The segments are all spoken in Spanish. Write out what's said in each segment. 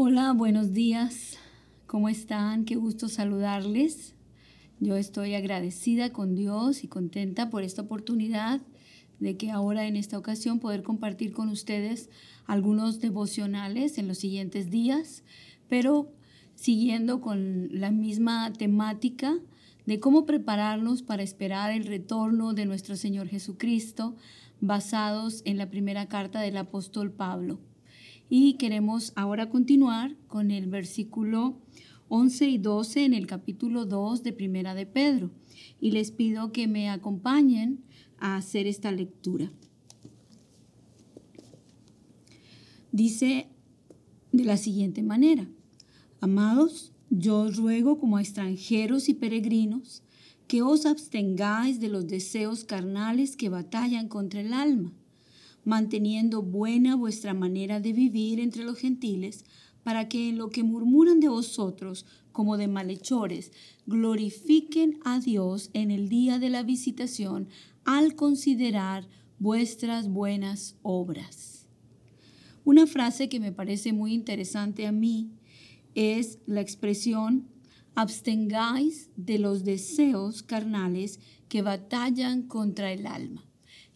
Hola, buenos días. ¿Cómo están? Qué gusto saludarles. Yo estoy agradecida con Dios y contenta por esta oportunidad de que ahora en esta ocasión poder compartir con ustedes algunos devocionales en los siguientes días, pero siguiendo con la misma temática de cómo prepararnos para esperar el retorno de nuestro Señor Jesucristo, basados en la primera carta del apóstol Pablo. Y queremos ahora continuar con el versículo 11 y 12 en el capítulo 2 de Primera de Pedro. Y les pido que me acompañen a hacer esta lectura. Dice de la siguiente manera, Amados, yo os ruego como a extranjeros y peregrinos que os abstengáis de los deseos carnales que batallan contra el alma manteniendo buena vuestra manera de vivir entre los gentiles, para que en lo que murmuran de vosotros como de malhechores, glorifiquen a Dios en el día de la visitación al considerar vuestras buenas obras. Una frase que me parece muy interesante a mí es la expresión abstengáis de los deseos carnales que batallan contra el alma.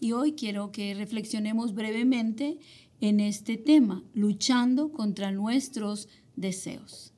Y hoy quiero que reflexionemos brevemente en este tema, luchando contra nuestros deseos.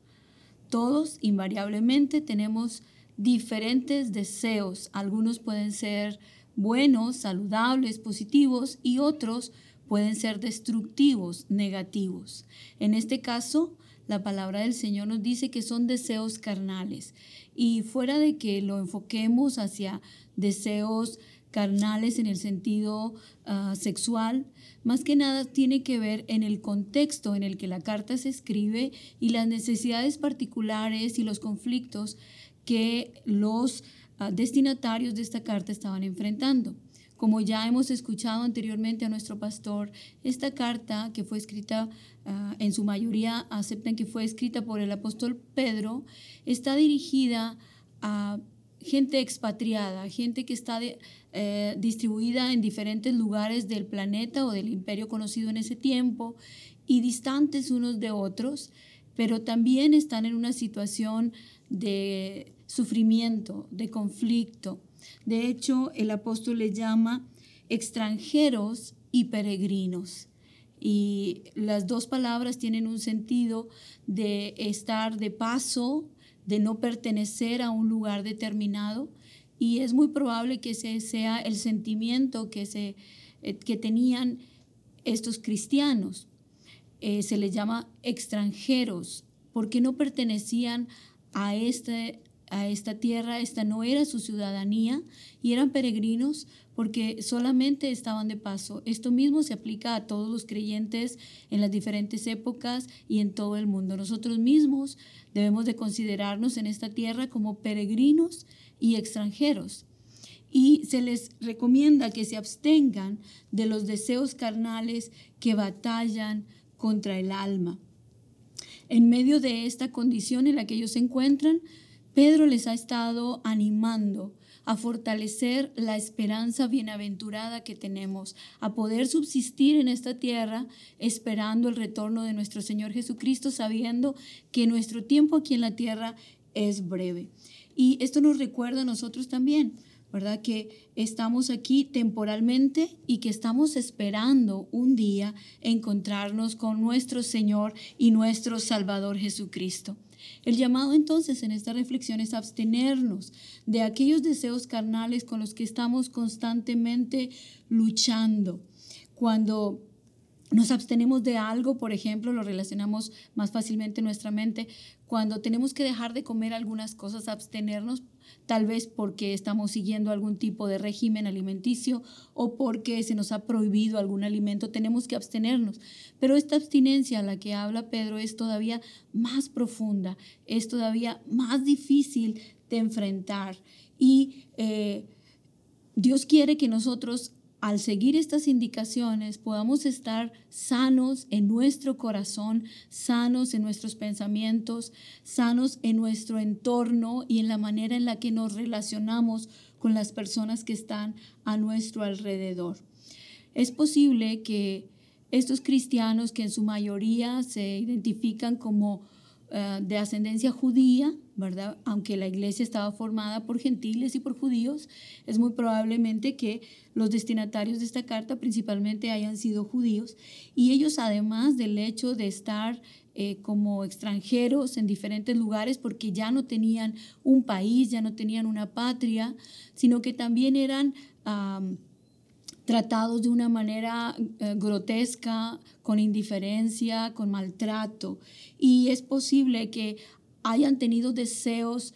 Todos invariablemente tenemos diferentes deseos. Algunos pueden ser buenos, saludables, positivos y otros pueden ser destructivos, negativos. En este caso, la palabra del Señor nos dice que son deseos carnales y fuera de que lo enfoquemos hacia deseos carnales en el sentido ah, sexual, más que nada tiene que ver en el contexto en el que la carta se escribe y las necesidades particulares y los conflictos que los ah, destinatarios de esta carta estaban enfrentando. Como ya hemos escuchado anteriormente a nuestro pastor, esta carta que fue escrita, ah, en su mayoría aceptan que fue escrita por el apóstol Pedro, está dirigida a gente expatriada, gente que está eh, distribuida en diferentes lugares del planeta o del imperio conocido en ese tiempo y distantes unos de otros, pero también están en una situación de sufrimiento, de conflicto. De hecho, el apóstol le llama extranjeros y peregrinos. Y las dos palabras tienen un sentido de estar de paso de no pertenecer a un lugar determinado y es muy probable que ese sea el sentimiento que, se, eh, que tenían estos cristianos. Eh, se les llama extranjeros porque no pertenecían a, este, a esta tierra, esta no era su ciudadanía y eran peregrinos porque solamente estaban de paso. Esto mismo se aplica a todos los creyentes en las diferentes épocas y en todo el mundo. Nosotros mismos debemos de considerarnos en esta tierra como peregrinos y extranjeros. Y se les recomienda que se abstengan de los deseos carnales que batallan contra el alma. En medio de esta condición en la que ellos se encuentran, Pedro les ha estado animando a fortalecer la esperanza bienaventurada que tenemos, a poder subsistir en esta tierra esperando el retorno de nuestro Señor Jesucristo, sabiendo que nuestro tiempo aquí en la tierra es breve. Y esto nos recuerda a nosotros también, ¿verdad? Que estamos aquí temporalmente y que estamos esperando un día encontrarnos con nuestro Señor y nuestro Salvador Jesucristo. El llamado entonces en esta reflexión es abstenernos de aquellos deseos carnales con los que estamos constantemente luchando. Cuando nos abstenemos de algo, por ejemplo, lo relacionamos más fácilmente en nuestra mente. Cuando tenemos que dejar de comer algunas cosas, abstenernos, tal vez porque estamos siguiendo algún tipo de régimen alimenticio o porque se nos ha prohibido algún alimento, tenemos que abstenernos. Pero esta abstinencia a la que habla Pedro es todavía más profunda, es todavía más difícil de enfrentar. Y eh, Dios quiere que nosotros al seguir estas indicaciones podamos estar sanos en nuestro corazón, sanos en nuestros pensamientos, sanos en nuestro entorno y en la manera en la que nos relacionamos con las personas que están a nuestro alrededor. Es posible que estos cristianos que en su mayoría se identifican como eh, de ascendencia judía, ¿verdad? Aunque la iglesia estaba formada por gentiles y por judíos, es muy probablemente que los destinatarios de esta carta principalmente hayan sido judíos y ellos además del hecho de estar eh, como extranjeros en diferentes lugares porque ya no tenían un país, ya no tenían una patria, sino que también eran tratados de una manera eh, grotesca, con indiferencia, con maltrato. Y es posible que hayan tenido deseos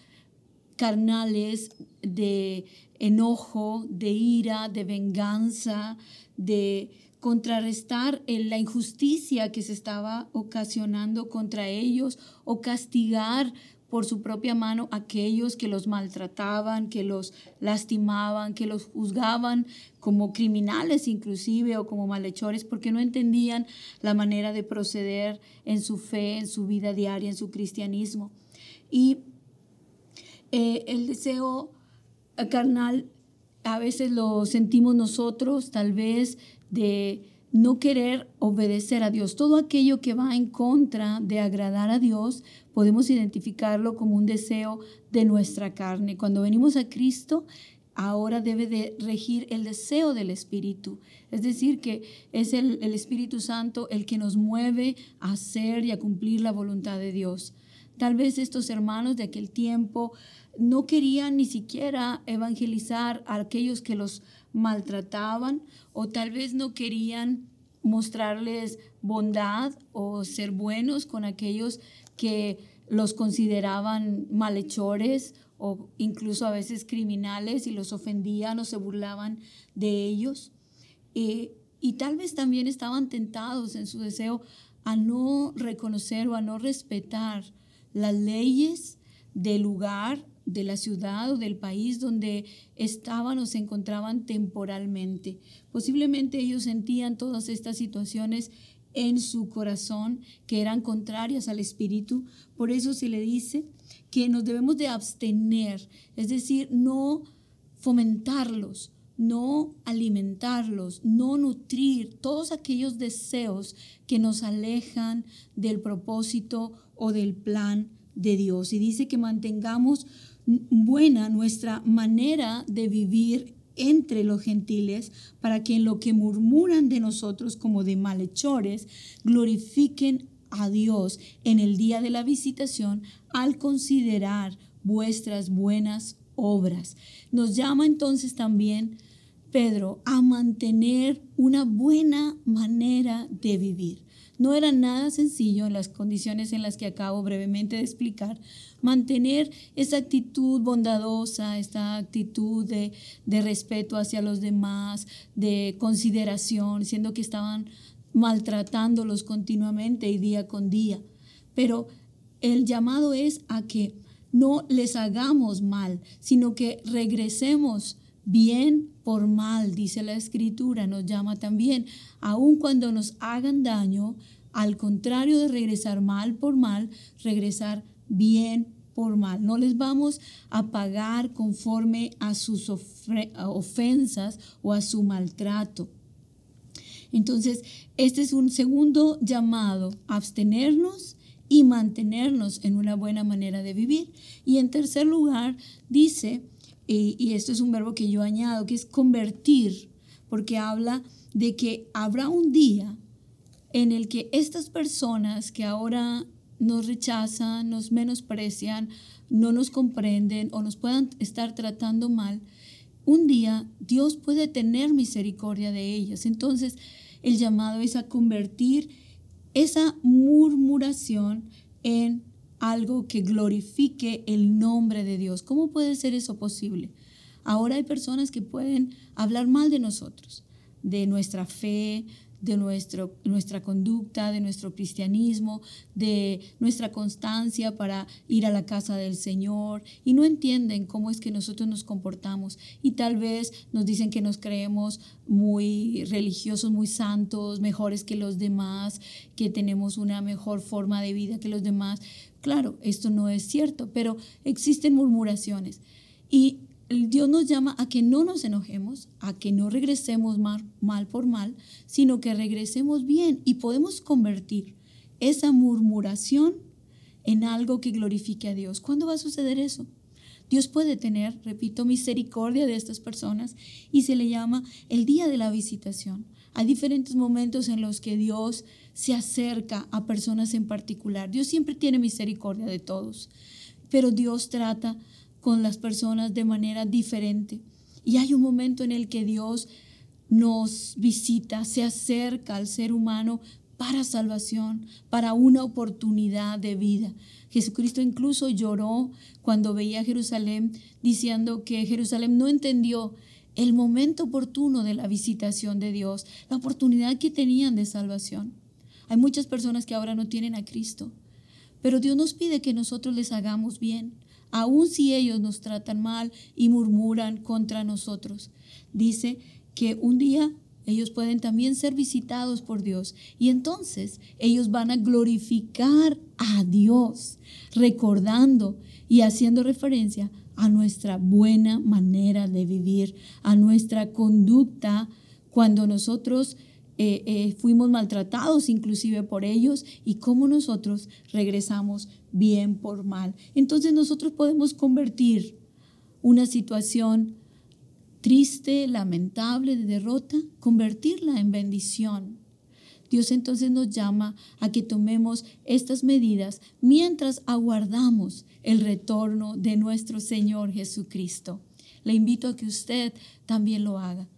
carnales de enojo, de ira, de venganza, de contrarrestar la injusticia que se estaba ocasionando contra ellos o castigar por su propia mano aquellos que los maltrataban, que los lastimaban, que los juzgaban como criminales inclusive o como malhechores porque no entendían la manera de proceder en su fe, en su vida diaria, en su cristianismo. Y eh, el deseo carnal a veces lo sentimos nosotros, tal vez de no querer obedecer a Dios. Todo aquello que va en contra de agradar a Dios, podemos identificarlo como un deseo de nuestra carne. Cuando venimos a Cristo, ahora debe de regir el deseo del Espíritu. Es decir, que es el, el, Espíritu Santo el que nos mueve a hacer y a cumplir la voluntad de Dios. Tal vez estos hermanos de aquel tiempo no querían ni siquiera evangelizar a aquellos que los maltrataban o tal vez no querían mostrarles bondad o ser buenos con aquellos que los consideraban malhechores o incluso a veces criminales y los ofendían o se burlaban de ellos. Eh, y tal vez también estaban tentados en su deseo a no reconocer o a no respetar las leyes del lugar de la ciudad o del país donde estaban o se encontraban temporalmente. Posiblemente ellos sentían todas estas situaciones en su corazón que eran contrarias al espíritu. Por eso se le dice que nos debemos de abstener, es decir, no fomentarlos, no alimentarlos, no nutrir todos aquellos deseos que nos alejan del propósito o del plan de Dios. Y dice que mantengamos buena nuestra manera de vivir entre los gentiles, para que en lo que murmuran de nosotros como de malhechores, glorifiquen a Dios en el día de la visitación al considerar vuestras buenas obras. Nos llama entonces también Pedro a mantener una buena manera de vivir. No era nada sencillo en las condiciones en las que acabo brevemente de explicar, mantener esa actitud bondadosa, esta actitud de, de respeto hacia los demás, de consideración, siendo que estaban maltratándolos continuamente y día con día. Pero el llamado es a que no les hagamos mal, sino que regresemos bien por mal, dice la escritura, nos llama también, aun cuando nos hagan daño, al contrario de regresar mal por mal, regresar bien por mal. No les vamos a pagar conforme a sus ofensas o a su maltrato. Entonces, este es un segundo llamado, abstenernos y mantenernos en una buena manera de vivir. Y en tercer lugar, dice, y, esto es un verbo que yo añado, que es convertir, porque habla de que habrá un día en el que estas personas que ahora nos rechazan, nos menosprecian, no nos comprenden o nos puedan estar tratando mal, un día Dios puede tener misericordia de ellas. Entonces, el llamado es a convertir esa murmuración en algo que glorifique el nombre de Dios. ¿Cómo puede ser eso posible? Ahora hay personas que pueden hablar mal de nosotros, de nuestra fe, de nuestro, nuestra conducta, de nuestro cristianismo, de nuestra constancia para ir a la casa del Señor y no entienden cómo es que nosotros nos comportamos y tal vez nos dicen que nos creemos muy religiosos, muy santos, mejores que los demás, que tenemos una mejor forma de vida que los demás. Claro, esto no es cierto, pero existen murmuraciones y Dios nos llama a que no nos enojemos, a que no regresemos mal, mal, por mal, sino que regresemos bien y podemos convertir esa murmuración en algo que glorifique a Dios. ¿Cuándo va a suceder eso? Dios puede tener, repito, misericordia de estas personas y se le llama el día de la visitación. Hay diferentes momentos en los que Dios se acerca a personas en particular. Dios siempre tiene misericordia de todos, pero Dios trata con las personas de manera diferente. Y hay un momento en el que Dios nos visita, se acerca al ser humano para salvación, para una oportunidad de vida. Jesucristo incluso lloró cuando veía Jerusalén diciendo que Jerusalén no entendió el momento oportuno de la visitación de Dios, la oportunidad que tenían de salvación. Hay muchas personas que ahora no tienen a Cristo, pero Dios nos pide que nosotros les hagamos bien, aun si ellos nos tratan mal y murmuran contra nosotros. Dice que un día ellos pueden también ser visitados por Dios. Y entonces ellos van a glorificar a Dios, recordando y haciendo referencia a nuestra buena manera de vivir, a nuestra conducta cuando nosotros eh, eh, fuimos maltratados inclusive por ellos y cómo nosotros regresamos bien por mal. Entonces nosotros podemos convertir una situación triste, lamentable, de derrota, convertirla en bendición. Dios entonces nos llama a que tomemos estas medidas mientras aguardamos el retorno de nuestro Señor Jesucristo. Le invito a que usted también lo haga.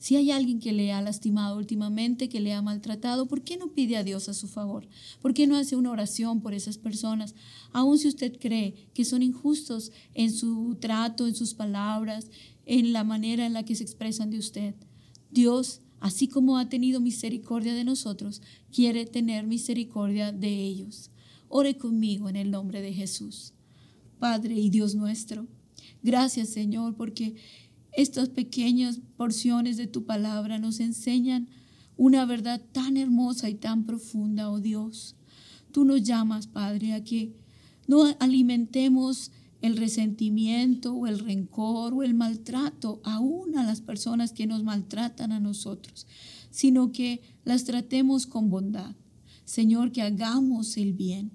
Si hay alguien que le ha lastimado últimamente, que le ha maltratado, ¿por qué no pide a Dios a su favor? ¿Por qué no hace una oración por esas personas? Aun si usted cree que son injustos en su trato, en sus palabras, en la manera en la que se expresan de usted. Dios, así como ha tenido misericordia de nosotros, quiere tener misericordia de ellos. Ore conmigo en el nombre de Jesús. Padre y Dios nuestro, gracias Señor porque estas pequeñas porciones de tu palabra nos enseñan una verdad tan hermosa y tan profunda, oh Dios. Tú nos llamas, Padre, a que no alimentemos el resentimiento o el rencor o el maltrato aún a las personas que nos maltratan a nosotros, sino que las tratemos con bondad. Señor, que hagamos el bien,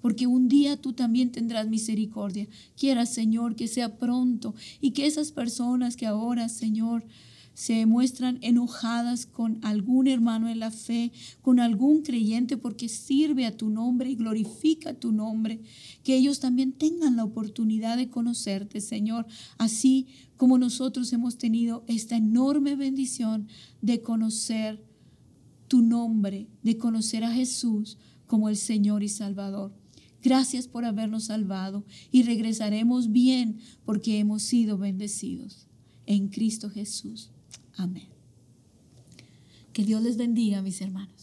porque un día tú también tendrás misericordia. Quiera, Señor, que sea pronto y que esas personas que ahora, Señor, se muestran enojadas con algún hermano en la fe, con algún creyente porque sirve a tu nombre y glorifica tu nombre, que ellos también tengan la oportunidad de conocerte, Señor, así como nosotros hemos tenido esta enorme bendición de conocer tu nombre, de conocer a Jesús como el Señor y Salvador. Gracias por habernos salvado y regresaremos bien porque hemos sido bendecidos en Cristo Jesús. Amén. Que Dios les bendiga, mis hermanos.